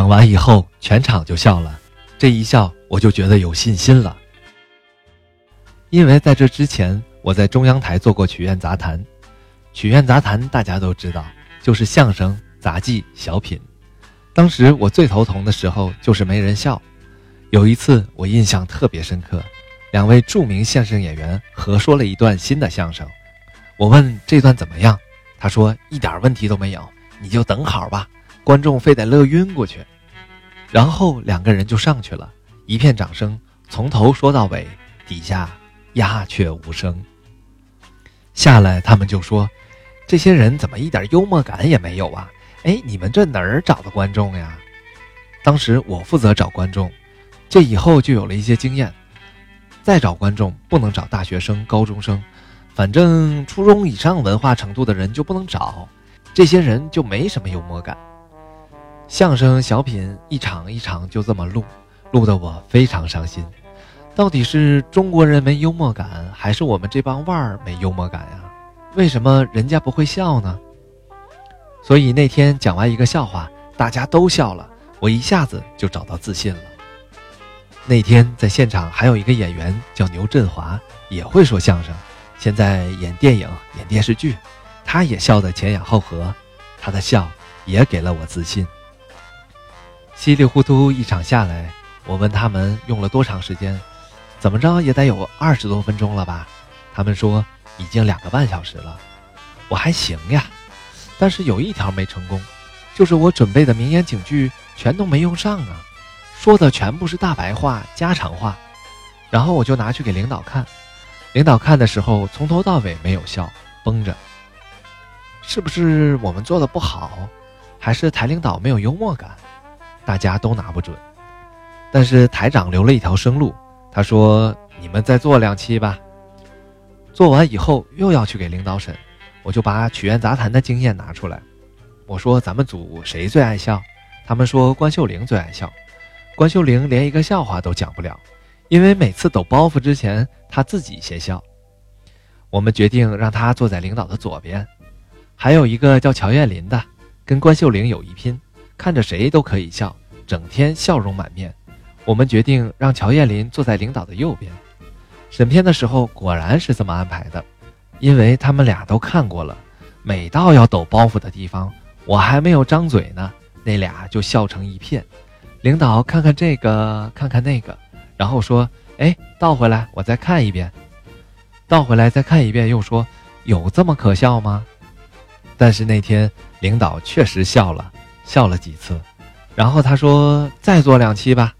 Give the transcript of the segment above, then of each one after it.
讲完以后，全场就笑了。这一笑，我就觉得有信心了。因为在这之前，我在中央台做过曲苑杂谈。曲苑杂谈大家都知道，就是相声、杂技、小品。当时我最头疼的时候就是没人笑。有一次我印象特别深刻，两位著名相声演员合说了一段新的相声。我问这段怎么样，他说一点问题都没有，你就等好吧。观众非得乐晕过去，然后两个人就上去了，一片掌声，从头说到尾，底下鸦雀无声。下来他们就说：“这些人怎么一点幽默感也没有啊？哎，你们这哪儿找的观众呀？”当时我负责找观众，这以后就有了一些经验。再找观众不能找大学生、高中生，反正初中以上文化程度的人就不能找，这些人就没什么幽默感。相声小品一场一场就这么录，录得我非常伤心。到底是中国人没幽默感，还是我们这帮腕儿没幽默感呀？为什么人家不会笑呢？所以那天讲完一个笑话，大家都笑了，我一下子就找到自信了。那天在现场还有一个演员叫牛振华，也会说相声，现在演电影、演电视剧，他也笑得前仰后合，他的笑也给了我自信。稀里糊涂一场下来，我问他们用了多长时间，怎么着也得有二十多分钟了吧？他们说已经两个半小时了。我还行呀，但是有一条没成功，就是我准备的名言警句全都没用上啊，说的全部是大白话、家常话。然后我就拿去给领导看，领导看的时候从头到尾没有笑，绷着。是不是我们做的不好，还是台领导没有幽默感？大家都拿不准，但是台长留了一条生路。他说：“你们再做两期吧。”做完以后又要去给领导审，我就把曲苑杂谈的经验拿出来。我说：“咱们组谁最爱笑？”他们说：“关秀玲最爱笑。”关秀玲连一个笑话都讲不了，因为每次抖包袱之前，她自己先笑。我们决定让她坐在领导的左边。还有一个叫乔艳林的，跟关秀玲有一拼，看着谁都可以笑。整天笑容满面，我们决定让乔艳林坐在领导的右边。审片的时候果然是这么安排的，因为他们俩都看过了。每到要抖包袱的地方，我还没有张嘴呢，那俩就笑成一片。领导看看这个，看看那个，然后说：“哎，倒回来，我再看一遍。”倒回来再看一遍，又说：“有这么可笑吗？”但是那天领导确实笑了，笑了几次。然后他说：“再做两期吧。”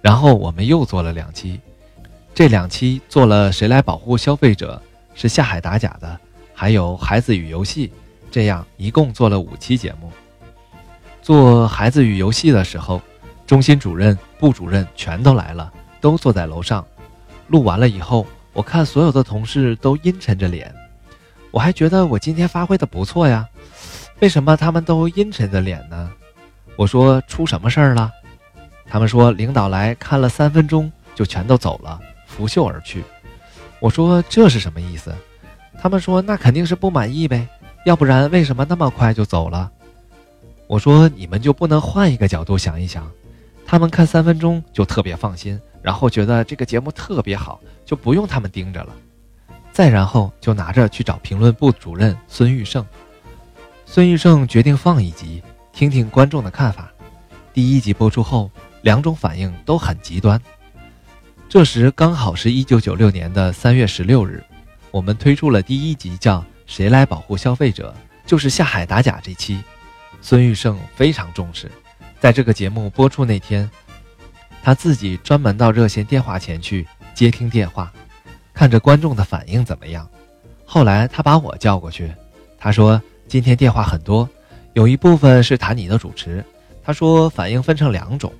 然后我们又做了两期，这两期做了谁来保护消费者？是下海打假的，还有孩子与游戏，这样一共做了五期节目。做孩子与游戏的时候，中心主任、部主任全都来了，都坐在楼上。录完了以后，我看所有的同事都阴沉着脸，我还觉得我今天发挥的不错呀，为什么他们都阴沉着脸呢？我说出什么事儿了？他们说领导来看了三分钟就全都走了，拂袖而去。我说这是什么意思？他们说那肯定是不满意呗，要不然为什么那么快就走了？我说你们就不能换一个角度想一想？他们看三分钟就特别放心，然后觉得这个节目特别好，就不用他们盯着了。再然后就拿着去找评论部主任孙玉胜。孙玉胜决定放一集。听听观众的看法。第一集播出后，两种反应都很极端。这时刚好是一九九六年的三月十六日，我们推出了第一集，叫《谁来保护消费者》，就是下海打假这期。孙玉胜非常重视，在这个节目播出那天，他自己专门到热线电话前去接听电话，看着观众的反应怎么样。后来他把我叫过去，他说：“今天电话很多。”有一部分是谈你的主持，他说反应分成两种，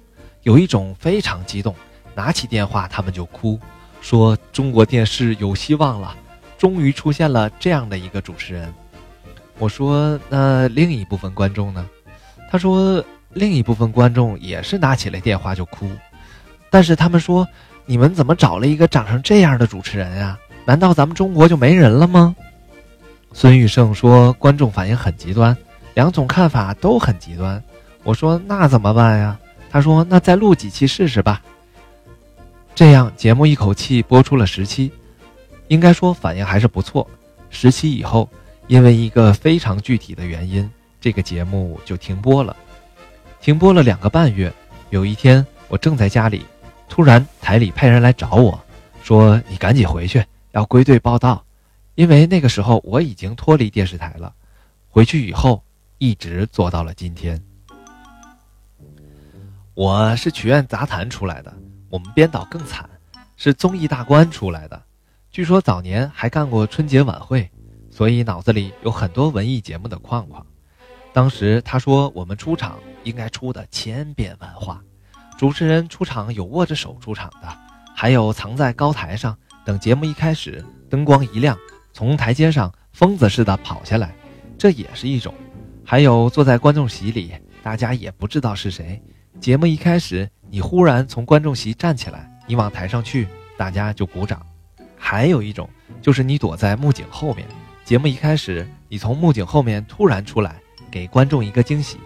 有一种非常激动，拿起电话他们就哭，说中国电视有希望了，终于出现了这样的一个主持人。我说那另一部分观众呢？他说另一部分观众也是拿起了电话就哭，但是他们说你们怎么找了一个长成这样的主持人呀？难道咱们中国就没人了吗？孙玉胜说观众反应很极端。两种看法都很极端，我说那怎么办呀？他说那再录几期试试吧。这样节目一口气播出了十期，应该说反应还是不错。十期以后，因为一个非常具体的原因，这个节目就停播了。停播了两个半月。有一天，我正在家里，突然台里派人来找我，说：“你赶紧回去，要归队报道。”因为那个时候我已经脱离电视台了。回去以后，一直做到了今天。我是曲苑杂谈出来的，我们编导更惨，是综艺大观出来的。据说早年还干过春节晚会，所以脑子里有很多文艺节目的框框。当时他说我们出场应该出的千变万化，主持人出场有握着手出场的，还有藏在高台上等节目一开始灯光一亮，从台阶上疯子似的跑下来，这也是一种；还有坐在观众席里，大家也不知道是谁。节目一开始你忽然从观众席站起来，你往台上去，大家就鼓掌。还有一种就是你躲在幕景后面，节目一开始你从幕景后面突然出来。给观众一个惊喜，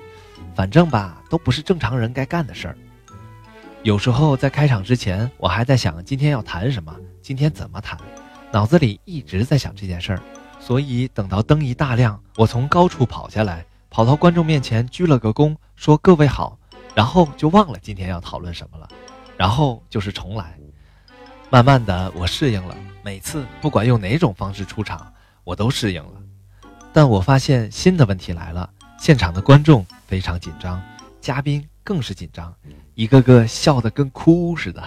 反正吧，都不是正常人该干的事儿。有时候在开场之前，我还在想今天要谈什么，今天怎么谈，脑子里一直在想这件事儿。所以等到灯一大亮，我从高处跑下来，跑到观众面前鞠了个躬，说各位好，然后就忘了今天要讨论什么了，然后就是重来。慢慢的，我适应了，每次不管用哪种方式出场，我都适应了。但我发现新的问题来了，现场的观众非常紧张，嘉宾更是紧张，一个个笑得跟哭似的。